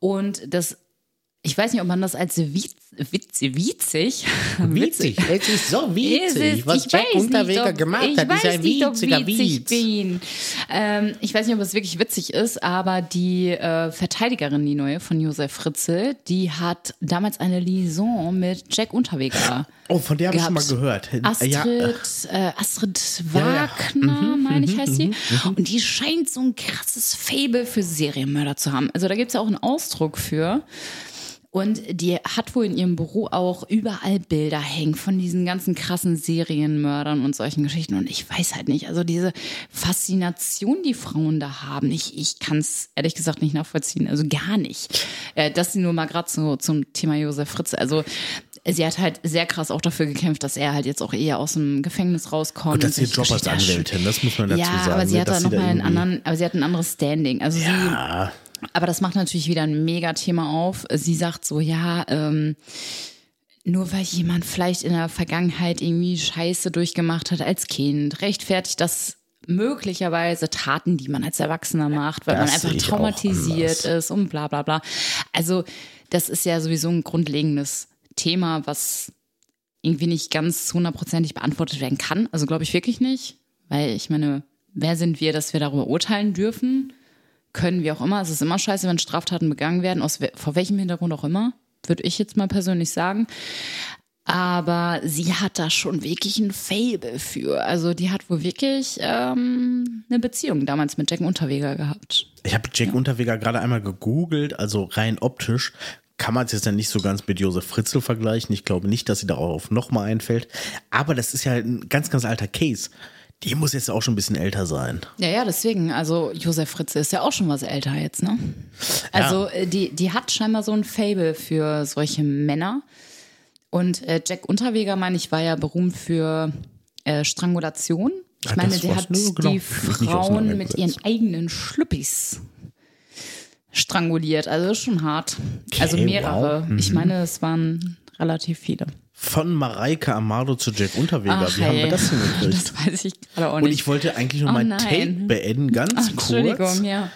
Und das, ich weiß nicht, ob man das als witz, witz, witzig, Witzig. Es ist so witzig, ist- was Jack Unterweger nicht, ob- gemacht hat. ist ein nicht, witziger witzig Witz. bin. Ähm, ich weiß nicht, ob es wirklich witzig ist, aber die äh, Verteidigerin, die neue von Josef Fritzl, die hat damals eine Liaison mit Jack Unterweger. Oh, von der habe ich schon mal gehört. Astrid, Ja, äh, äh, Astrid Ja, ja. Wagner, meine ich, heißt sie. Und die scheint so ein krasses Fable für Serienmörder zu haben. Also da gibt es ja auch einen Ausdruck für. Und die hat wohl in ihrem Büro auch überall Bilder hängen von diesen ganzen krassen Serienmördern und solchen Geschichten. Und ich weiß halt nicht, also diese Faszination, die Frauen da haben, ich, ich kann es ehrlich gesagt nicht nachvollziehen. Also gar nicht. Äh, das nur mal gerade so zum Thema Josef Fritz. Also sie hat halt sehr krass auch dafür gekämpft, dass er halt jetzt auch eher aus dem Gefängnis rauskommt. Und ist ihr Job als. Anwältin, das muss man dazu ja, sagen. aber sie ne, hat da dass nochmal einen anderen, aber sie hat ein anderes Standing. Also sie, Ja, aber das macht natürlich wieder ein Mega-Thema auf. Sie sagt so, ja, ähm, nur weil jemand vielleicht in der Vergangenheit irgendwie Scheiße durchgemacht hat als Kind, rechtfertigt das möglicherweise Taten, die man als Erwachsener macht, weil Das man einfach traumatisiert ist und bla bla bla. Also das ist ja sowieso ein grundlegendes Thema, was irgendwie nicht ganz hundertprozentig beantwortet werden kann. Also glaube ich wirklich nicht, weil ich meine, wer sind wir, dass wir darüber urteilen dürfen? Können wir auch immer. Es ist immer scheiße, wenn Straftaten begangen werden, aus we- vor welchem Hintergrund auch immer, würde ich jetzt mal persönlich sagen. Aber sie hat da schon wirklich ein Fable für. Also die hat wohl wirklich ähm, eine Beziehung damals mit Jack Unterweger gehabt. ich habe Jack Unterweger gerade einmal gegoogelt, also rein optisch kann man es jetzt ja nicht so ganz mit Josef Fritzl vergleichen. Ich glaube nicht, dass sie darauf nochmal einfällt. Aber das ist ja ein ganz, ganz alter Case. Die muss jetzt auch schon ein bisschen älter sein. Ja, ja, deswegen. Also Josef Fritze ist ja auch schon was älter jetzt, ne? Also äh, die, die hat scheinbar so ein Fable für solche Männer. Und äh, Jack Unterweger, meine ich, war ja berühmt für äh, Strangulation. Ich Ja, meine, der hat genau. die Nicht Frauen mit ihren eigenen Schlüppis stranguliert. Also schon hart. also Okay, mehrere. wow. Mhm. Ich meine, es waren relativ viele. Von Mareike Amado zu Jack Unterweger. Ach, Wie haben wir hey. das hingekriegt? Das weiß ich gerade auch Und nicht. ich wollte eigentlich nur Oh mein nein. Take beenden, ganz Ach, kurz. Entschuldigung, ja.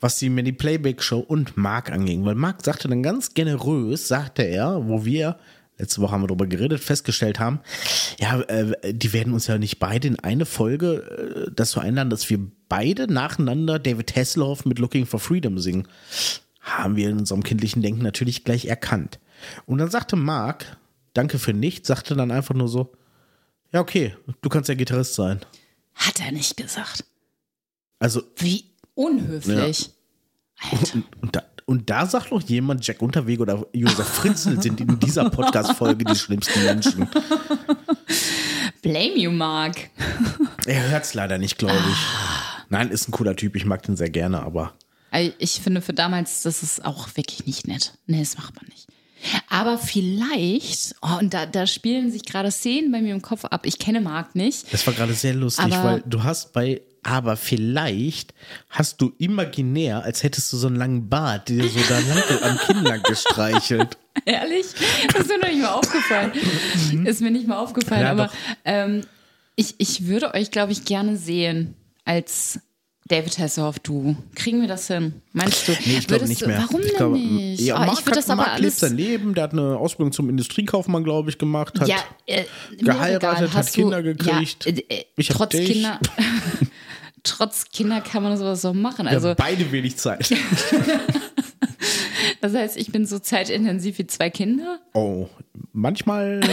was die Mini Playback Show und Marc anging. Weil Marc sagte dann ganz generös, sagte er, wo wir, letzte Woche haben wir darüber geredet, festgestellt haben, ja, äh, die werden uns ja nicht beide in eine Folge äh, dazu einladen, dass wir beide nacheinander David Hasselhoff mit Looking for Freedom singen. Haben wir in unserem kindlichen Denken natürlich gleich erkannt. Und dann sagte Marc, danke für nichts, sagte dann einfach nur so, ja, okay, du kannst ja Gitarrist sein. Hat er nicht gesagt. Also Wie unhöflich. Alter. Und, und, da, und da sagt noch jemand, Jack Unterweg oder Josef Fritzl sind in dieser Podcast-Folge die schlimmsten Menschen. Blame you, Mark. Er hört es leider nicht, glaube ich. Nein, ist ein cooler Typ, ich mag den sehr gerne, aber Ich finde für damals, das ist auch wirklich nicht nett. Nee, das macht man nicht. Aber vielleicht, oh, und da, da spielen sich gerade Szenen bei mir im Kopf ab. Ich kenne Marc nicht. das war gerade sehr lustig, weil du hast bei aber vielleicht hast du imaginär, als hättest du so einen langen Bart, der so da lang am Kinder gestreichelt. Ehrlich? Das ist mir noch nicht mal aufgefallen. Ist mir nicht mal aufgefallen. Mhm. Ja, aber ähm, ich, ich würde euch, glaube ich, gerne sehen als David Hasselhoff du. Kriegen wir das hin? Meinst du? Nee, ich glaube nicht mehr. Warum ich denn glaube, nicht? Ja, Oh, ich würde hat, das aber Marc lebt sein Leben, der hat eine Ausbildung zum Industriekaufmann, glaube ich, gemacht, hat ja, äh, geheiratet, hat Kinder du, gekriegt. Ja, äh, äh, Ich trotz dich. Kinder. trotz Kinder kann man sowas so machen. ja, Also, beide wenig Zeit. das heißt, ich bin so zeitintensiv wie zwei Kinder. Oh, manchmal.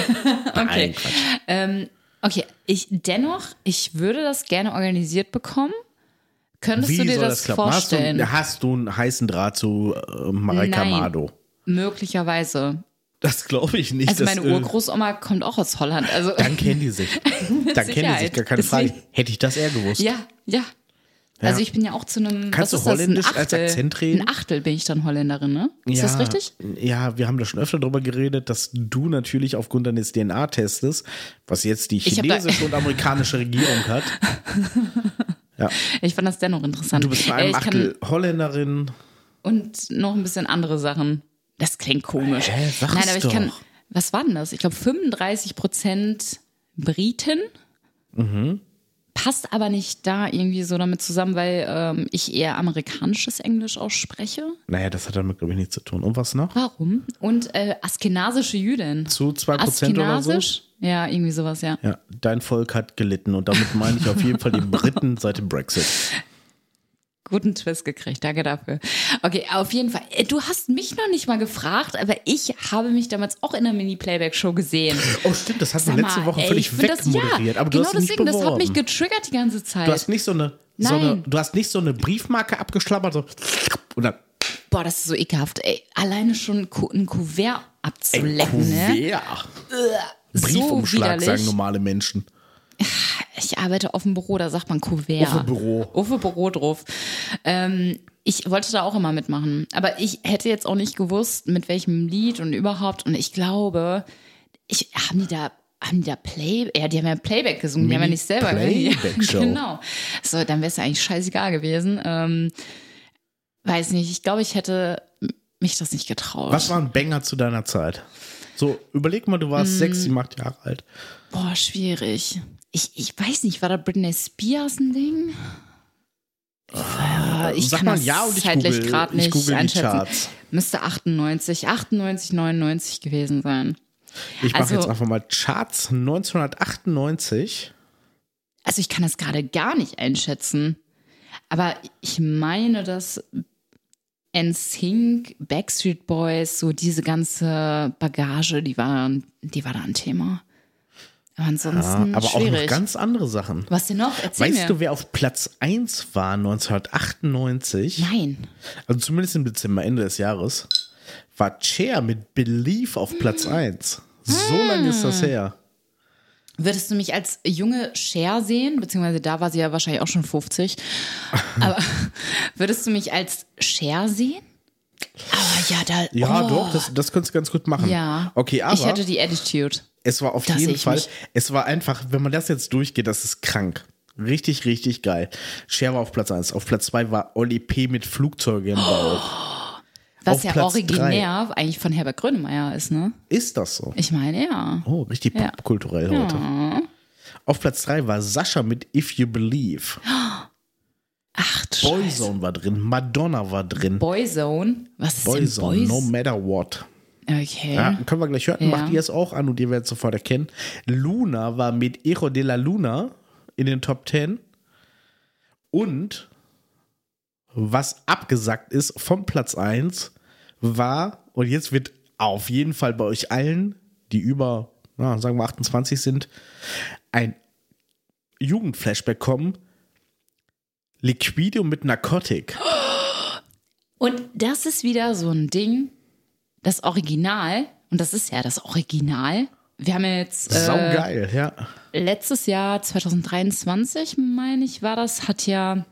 Okay. Nein, Quatsch. Okay, ich dennoch, ich würde das gerne organisiert bekommen. Könntest Wie du dir das, das klappen? Hast du, vorstellen? hast du einen heißen Draht zu äh, Mareika Nein. Mado? Möglicherweise. Das glaube ich nicht. Also dass, meine äh, Urgroßoma kommt auch aus Holland. Also Dann kennen die sich. Dann kennen die sich, gar keine Frage. Hätte ich das eher gewusst. ja, ja. Ja. Also ich bin ja auch zu einem. Kannst du ist das, Holländisch als. Akzent reden? Ein Achtel bin ich dann Holländerin, ne? Ist ja, das richtig? Ja, wir haben da schon öfter drüber geredet, dass du natürlich aufgrund deines DNA-Testes, was jetzt die chinesische und amerikanische Regierung hat, ja, Ich fand das dennoch interessant. du bist Äh, einem ich kann- Achtel Holländerin. Und noch ein bisschen andere Sachen. Das klingt komisch. Hä, Nein, aber ich doch. kann. Was war denn das? Ich glaube 35 Prozent Briten. Mhm. Passt aber nicht da irgendwie so damit zusammen, weil ähm, ich eher amerikanisches Englisch ausspreche. Naja, das hat damit, glaube ich, nichts zu tun. Und was noch? Warum? Und äh, askenasische Jüdin. Zu 2% oder so? Ja, irgendwie sowas, ja. Ja, dein Volk hat gelitten und damit meine ich auf jeden Fall die Briten seit dem Brexit. Guten Twist gekriegt, danke dafür. Okay, auf jeden Fall. Äh, Du hast mich noch nicht mal gefragt, aber ich habe mich damals auch in der Mini-Playback-Show gesehen. Oh, stimmt, das Sag wir letzte Woche ey, völlig wegmoderiert. Ja, aber du genau hast dich nicht deswegen, das hat mich getriggert die ganze Zeit. Du hast nicht so eine, so Nein. eine, du hast nicht so eine Briefmarke abgeschlabbert, so und dann Boah, das ist so ekelhaft. Ey, alleine schon ein Kuvert ein abzulecken, ne? Kuvert. So Briefumschlag, widerlich. sagen normale Menschen. Ich arbeite auf dem Büro, da sagt man Kuvert. Auf dem Büro. Auf dem Büro drauf. Ähm, ich wollte da auch immer mitmachen. Aber ich hätte jetzt auch nicht gewusst, mit welchem Lied und überhaupt. Und ich glaube, ich, haben die da, haben die da Play, ja, die haben ja Playback gesungen, die haben ja nicht selber Playback-Show. Ja, Genau. So, dann wäre es eigentlich scheißegal gewesen. Ähm, weiß nicht, ich glaube, ich hätte mich das nicht getraut. Was war ein Banger zu deiner Zeit? So, überleg mal, du warst Mm. sechs, sieben, acht Jahre alt. Boah, schwierig. Ich, ich weiß nicht, war da Britney Spears ein Ding? Ja, ich Sag kann mal das ja und ich zeitlich google- gerade ich nicht google die einschätzen. Charts. Müsste 98, 98, 99 gewesen sein. Ich mache Also- jetzt einfach mal Charts 1998. Also ich kann das gerade gar nicht einschätzen. Aber ich meine, dass NSYNC, Backstreet Boys, so diese ganze Bagage, die war, die war da ein Thema. Aber ansonsten aber auch schwierig. noch ganz andere Sachen. Was denn noch? Erzähl Weißt mir. du, wer auf Platz 1 war 1998? Nein. Also zumindest im Dezember, Ende des Jahres. War Cher mit Belief auf Platz 1. So lange ist das her. Würdest du mich als junge Cher sehen? Beziehungsweise da war sie ja wahrscheinlich auch schon 50. Aber würdest du mich als Cher sehen? Aber ja, da. Ja, oh, doch, das, das könntest du ganz gut machen. Ja. Okay, aber Ich hätte die Attitude. es war auf jeden Fall, mich. es war einfach, wenn man das jetzt durchgeht, das ist krank. Richtig, richtig geil. Cher war auf Platz 1. Auf Platz 2 war Oli P. mit Flugzeuge im Bauch. Was Auf ja Platz originär eigentlich von Herbert Grönemeyer ist, ne? Ist das so? Ich meine, ja. Oh, richtig Ja. popkulturell heute. Auf Platz 3 war Sascha mit If You Believe. Scheiße. Boyzone war drin, Madonna war drin. Boyzone? Was ist Boyzone, denn no matter what. Okay. Ja, können wir gleich hören. Ja. Macht ihr es auch an und ihr werdet es sofort erkennen. Luna war mit Echo de la Luna in den Top 10. Und was abgesagt ist vom Platz 1 war, und jetzt wird auf jeden Fall bei euch allen, die über, na, sagen wir 28 sind, ein Jugendflashback kommen. Liquido mit Narcotic. Und das ist wieder so ein Ding, das Original, und das ist ja das Original. Wir haben ja jetzt äh, Saugeil, ja. letztes Jahr, 2023, meine ich, war das, hat ja,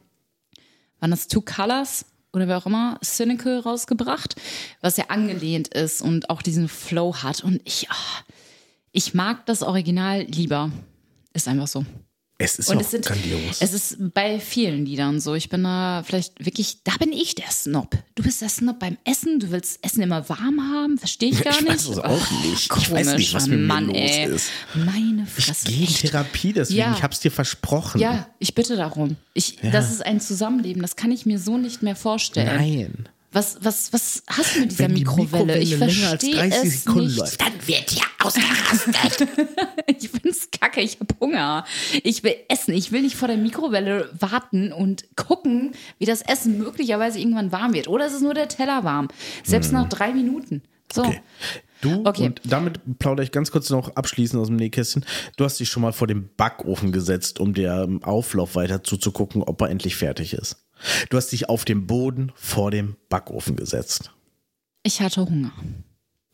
waren das Two Colors oder wer auch immer, Cynical rausgebracht, was ja angelehnt ist und auch diesen Flow hat. Und ich, ah, ich mag das Original lieber. Ist einfach so. Es ist Und auch es sind, grandios. es ist bei vielen Liedern so. Ich bin da vielleicht wirklich, da bin ich der Snob. Du bist der Snob beim Essen. Du willst Essen immer warm haben. Verstehe ich gar Ich nicht. weiß es auch nicht. Ich weiß nicht, was mit mir Mann, los ey. ist. Meine Ich Fresse. gehe in. Therapie, deswegen, Ja. ich hab's dir versprochen. Ja, ich bitte darum. Ich, Das ist ein Zusammenleben. Das kann ich mir so nicht mehr vorstellen. Nein. Was, was, was hast du mit dieser Wenn die Mikrowelle? Ich Mikrowelle als verstehe 30 es Sekunden nicht. läuft. Dann wird hier ausgerastet. ich find's kacke. Ich hab Hunger. Ich will essen. Ich will nicht vor der Mikrowelle warten und gucken, wie das Essen möglicherweise irgendwann warm wird. Oder ist es nur der Teller warm? Selbst nach drei Minuten. So. Hm. Okay. Du, Okay. und damit plaudere ich ganz kurz noch abschließend aus dem Nähkästchen. Du hast dich schon mal vor den Backofen gesetzt, um dem Auflauf weiter zuzugucken, ob er endlich fertig ist. Du hast dich auf den Boden vor dem Backofen gesetzt. Ich hatte Hunger.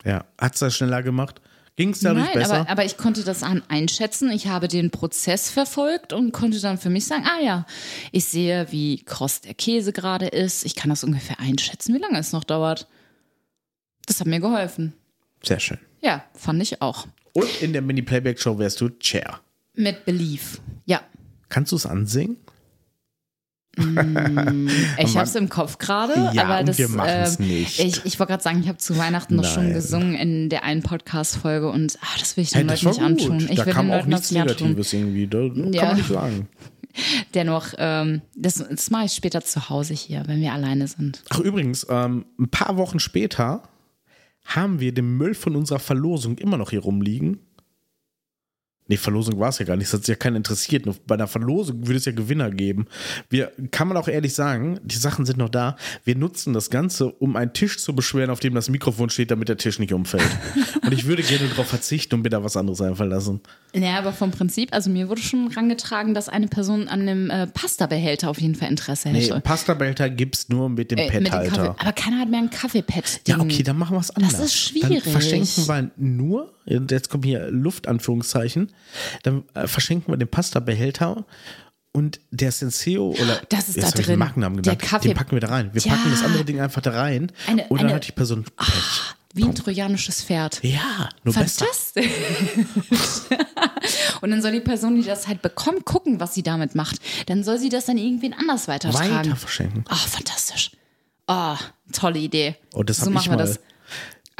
Ja. Hat's das schneller gemacht? Ging es dadurch Nein, besser? aber, aber ich konnte das an einschätzen. Ich habe den Prozess verfolgt und konnte dann für mich sagen, ah ja, ich sehe, wie kross der Käse gerade ist. Ich kann das ungefähr einschätzen, wie lange es noch dauert. Das hat mir geholfen. Sehr schön. Ja, fand ich auch. Und in der Mini-Playback-Show wärst du Chair. Mit Belief. Ja. Kannst du es ansingen? Ich habe es im Kopf gerade, Ja, aber das, wir machen's ähm, nicht. Ich, ich wollte gerade sagen, ich habe zu Weihnachten noch schon Nein. gesungen in der einen Podcast-Folge und ah, das will ich den Hey, Leuten nicht antun. Ich da will kam den auch Leuten nichts antun. Negatives irgendwie. Da kann Ja. man nicht sagen. Dennoch, ähm, das, das mache ich später zu Hause hier, wenn wir alleine sind. Ach, übrigens, ähm, ein paar Wochen später haben wir den Müll von unserer Verlosung immer noch hier rumliegen. Nee, Verlosung war es ja gar nicht. Das hat sich ja keiner interessiert. Nur bei einer Verlosung würde es ja Gewinner geben. Wir, kann man auch ehrlich sagen, die Sachen sind noch da. Wir nutzen das Ganze, um einen Tisch zu beschweren, auf dem das Mikrofon steht, damit der Tisch nicht umfällt. Und ich würde gerne darauf verzichten und mir da was anderes einfallen lassen. Ja, aber vom Prinzip, also mir wurde schon rangetragen, dass eine Person an einem äh, Pasta-Behälter auf jeden Fall Interesse Nee, hätte. Pastabehälter gibt's nur mit dem Äh, Pad-Halter. Aber keiner hat mehr ein Kaffeepad. Ja, okay, dann machen wir es anders. ist schwierig. Dann verschenken wir nur, jetzt kommt hier Luftanführungszeichen, dann äh, verschenken wir den Pasta-Behälter und der Senseo oder Das ist da drin. den Markennamen Der genannt, Kaffee- den packen wir da rein. Wir Ja. packen das andere Ding einfach da rein Eine- und dann eine- hat die Person Pech. Wie ein trojanisches Pferd. Ja, nur besser. Fantastisch. und dann soll die Person, die das halt bekommt, gucken, was sie damit macht. Dann soll sie das dann irgendwen anders weitertragen. Weiter verschenken. Oh, fantastisch. Oh, tolle Idee. Oh, das so machen wir das.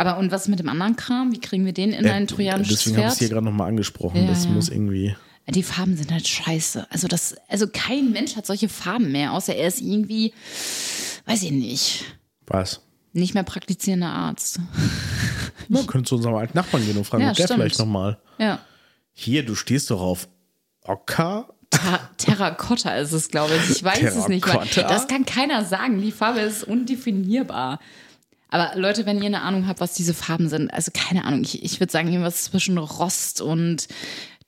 Aber und was mit dem anderen Kram? Wie kriegen wir den in ein trojanisches Deswegen habe ich es hier gerade nochmal angesprochen. Ja, das ja. muss irgendwie. Die Farben sind halt scheiße. Also das, also kein Mensch hat solche Farben mehr, außer er ist irgendwie, weiß ich nicht, Was? nicht mehr praktizierender Arzt. Man könnte zu unserem alten Nachbarn gehen und fragen, Ja, ob der stimmt. vielleicht nochmal. Ja. Hier, du stehst doch auf Ocker. Ter Terrakotta ist es, glaube ich. Ich weiß es nicht. Terrakotta? das kann keiner sagen. Die Farbe ist undefinierbar. Aber Leute, wenn ihr eine Ahnung habt, was diese Farben sind, also keine Ahnung, ich, ich würde sagen, irgendwas zwischen Rost und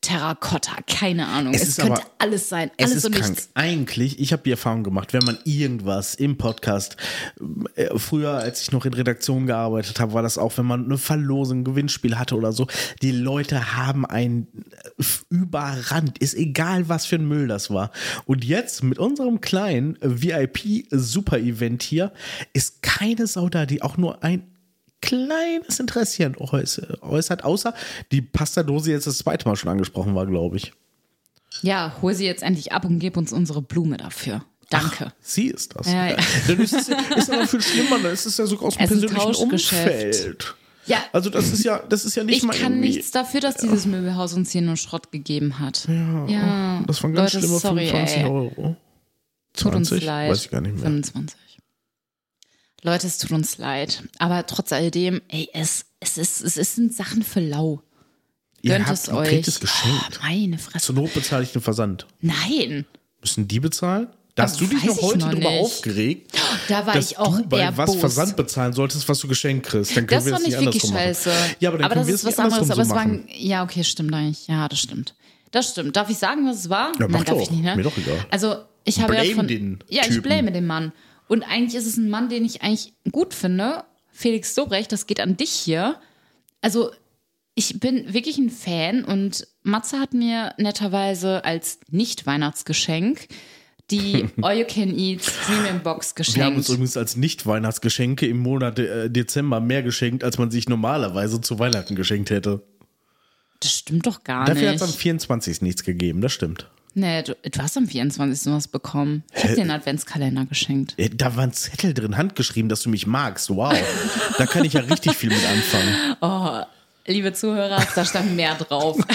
Terrakotta, keine Ahnung. Es Es, ist könnte aber- alles sein, Es alles ist und krank. nichts. Eigentlich, ich habe die Erfahrung gemacht, wenn man irgendwas im Podcast, äh, früher, als ich noch in Redaktion gearbeitet habe, war das auch, wenn man eine Verlosung, ein Gewinnspiel hatte oder so, die Leute haben einen äh, überrannt, ist egal, was für ein Müll das war. Und jetzt mit unserem kleinen VIP-Super-Event hier ist keine Sau da, die auch nur ein kleines Interesse äuß- äußert, außer die Pastadose jetzt das zweite Mal schon angesprochen war, glaube ich. Ja, hol sie jetzt endlich ab und gib uns unsere Blume dafür. Danke. Sie ist das. Ja, ja. Dann ist es ja, ist ja noch viel schlimmer, dann ist es ja sogar aus dem Es persönlichen. Umfeld. Ja, Also das ist ja, das ist ja nicht ich mal kann irgendwie. nichts dafür, dass dieses Möbelhaus uns hier nur Schrott gegeben hat. Ja, das waren ganz Leute, schlimme sorry, 25 ey. Euro. Tut uns 20? leid. Weiß ich gar nicht mehr. 25. Leute, es tut uns leid. Aber trotz alledem, ey, es, es, ist, es sind Sachen für lau. Ihr Gönnt habt, es euch. kriegt es geschenkt. Oh, meine Fresse. Zur Not bezahle ich den Versand. Nein. Müssen die bezahlen? Da hast du dich noch heute noch drüber nicht. aufgeregt, Da war dass ich auch du bei was bos. Versand bezahlen solltest, was du geschenkt kriegst. Dann können Das wir das nicht wirklich scheiße. Ja, aber dann aber können das wir ist es was anderes. so Aber es war ein, ja, okay, stimmt eigentlich. Ja, das stimmt. Das stimmt. Darf ich sagen, was es war? Ja, mach Nein, darf doch. ich nicht, ne? Mir doch egal. Also, ich habe ja Blame von. den ja, ich blame den Mann. Und eigentlich ist es ein Mann, den ich eigentlich gut finde. Felix Sobrecht, das geht an dich hier. Also, ich bin wirklich ein Fan und Matze hat mir netterweise als Nicht-Weihnachtsgeschenk die All You Can Eat Streaming Box Wir haben uns geschenkt. übrigens als Nicht-Weihnachtsgeschenke im Monat äh, Dezember mehr geschenkt, als man sich normalerweise zu Weihnachten geschenkt hätte. Das stimmt doch gar Dafür hat nicht. es am 24. nichts gegeben, das stimmt. Nee, du, du hast am 24. was bekommen. Ich habe dir einen Adventskalender geschenkt. Äh, Da war ein Zettel drin, handgeschrieben, dass du mich magst. Wow. da kann ich ja richtig viel mit anfangen. Liebe Zuhörer, da stand mehr drauf.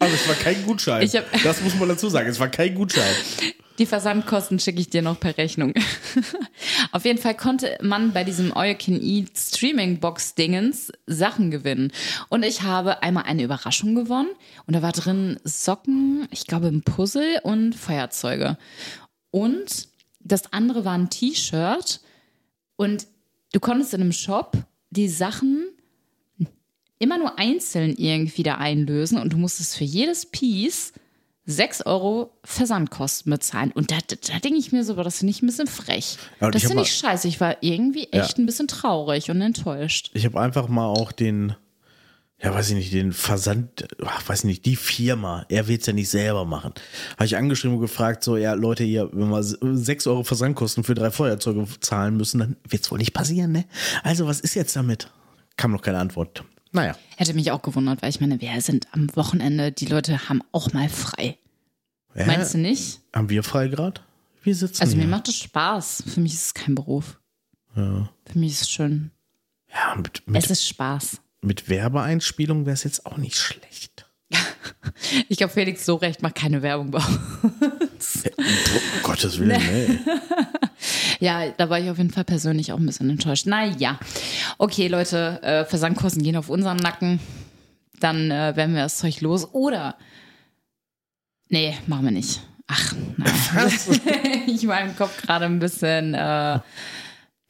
Aber es war kein Gutschein. Hab- das muss man dazu sagen. Es war kein Gutschein. Die Versandkosten schicke ich dir noch per Rechnung. Auf jeden Fall konnte man bei diesem All You Can Eat Streaming Box Dingens Sachen gewinnen. Und ich habe einmal eine Überraschung gewonnen. Und da war drin Socken, ich glaube ein Puzzle und Feuerzeuge. Und das andere war ein T-Shirt. Und du konntest in einem Shop die Sachen immer nur einzeln irgendwie da einlösen und du musstest für jedes Piece 6 Euro Versandkosten bezahlen. Und da, da, da denke ich mir so, das finde ich ein bisschen frech. Ja, das finde ich scheiße. Ich war irgendwie echt ein bisschen traurig und enttäuscht. Ich habe einfach mal auch den, ja, weiß ich nicht, den Versand, ach, weiß ich nicht, die Firma, er will es ja nicht selber machen. Habe ich angeschrieben und gefragt, so, ja, Leute, hier, wenn wir 6 Euro Versandkosten für drei Feuerzeuge zahlen müssen, dann wird es wohl nicht passieren, ne? Also, was ist jetzt damit? Kam noch keine Antwort. Naja. Hätte mich auch gewundert, weil ich meine, wir sind am Wochenende, die Leute haben auch mal frei. Ja, Meinst du nicht? Haben wir frei gerade? Wir sitzen Also hier. mir macht das Spaß. Für mich ist es kein Beruf. ja. Für mich ist es schön. ja, mit, mit, Es ist Spaß. mit Werbeeinspielung wäre es jetzt auch nicht schlecht. Ich glaube, Felix so recht macht keine Werbung bei uns. Um Gottes Willen, ne? Ja, da war ich auf jeden Fall persönlich auch ein bisschen enttäuscht. Naja. Okay, Leute, äh, Versandkosten gehen auf unseren Nacken. Dann äh, werden wir das Zeug los. Oder. Nee, machen wir nicht. Ach, nein. ich war im Kopf gerade ein bisschen äh,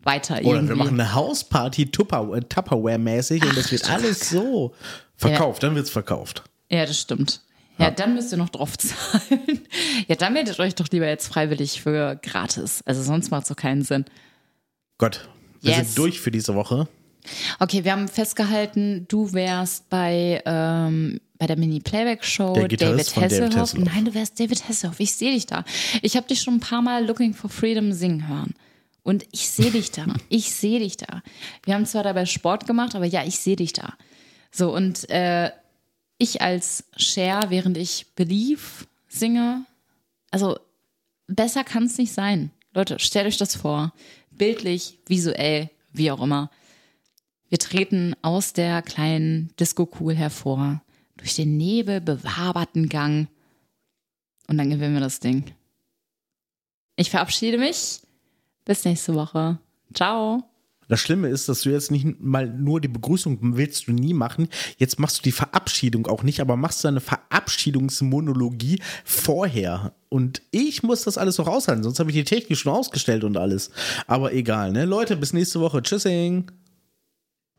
weiter Oder irgendwie. wir machen eine Hausparty äh, Tupperware-mäßig und das wird alles so verkauft. Dann wird es verkauft. Ja, das stimmt. Ja, dann müsst ihr noch drauf zahlen. Ja, dann meldet euch doch lieber jetzt freiwillig für gratis. Also sonst macht es doch keinen Sinn. Gott, wir Yes. sind durch für diese Woche. Okay, wir haben festgehalten, du wärst bei, ähm, bei der Mini-Playback-Show David David. Hasselhoff. Nein, du wärst David Hasselhoff. Ich sehe dich da. Ich habe dich schon ein paar Mal Looking for Freedom singen hören. Und ich sehe dich da. Ich sehe dich da. Wir haben zwar dabei Sport gemacht, aber ja, ich sehe dich da. So, und äh, ich als Cher, während ich Believe singe, also besser kann es nicht sein. Leute, stellt euch das vor. Bildlich, visuell, wie auch immer. Wir treten aus der kleinen Disco-Kugel hervor, durch den Nebel bewaberten Gang und dann gewinnen wir das Ding. Ich verabschiede mich. Bis nächste Woche. Ciao. Das Schlimme ist, dass du jetzt nicht mal nur die Begrüßung willst du nie machen. Jetzt machst du die Verabschiedung auch nicht, aber machst du eine Verabschiedungsmonologie vorher. Und ich muss das alles noch aushalten, sonst habe ich die Technik schon ausgestellt und alles. Aber egal, ne? Leute, bis nächste Woche. Tschüssing.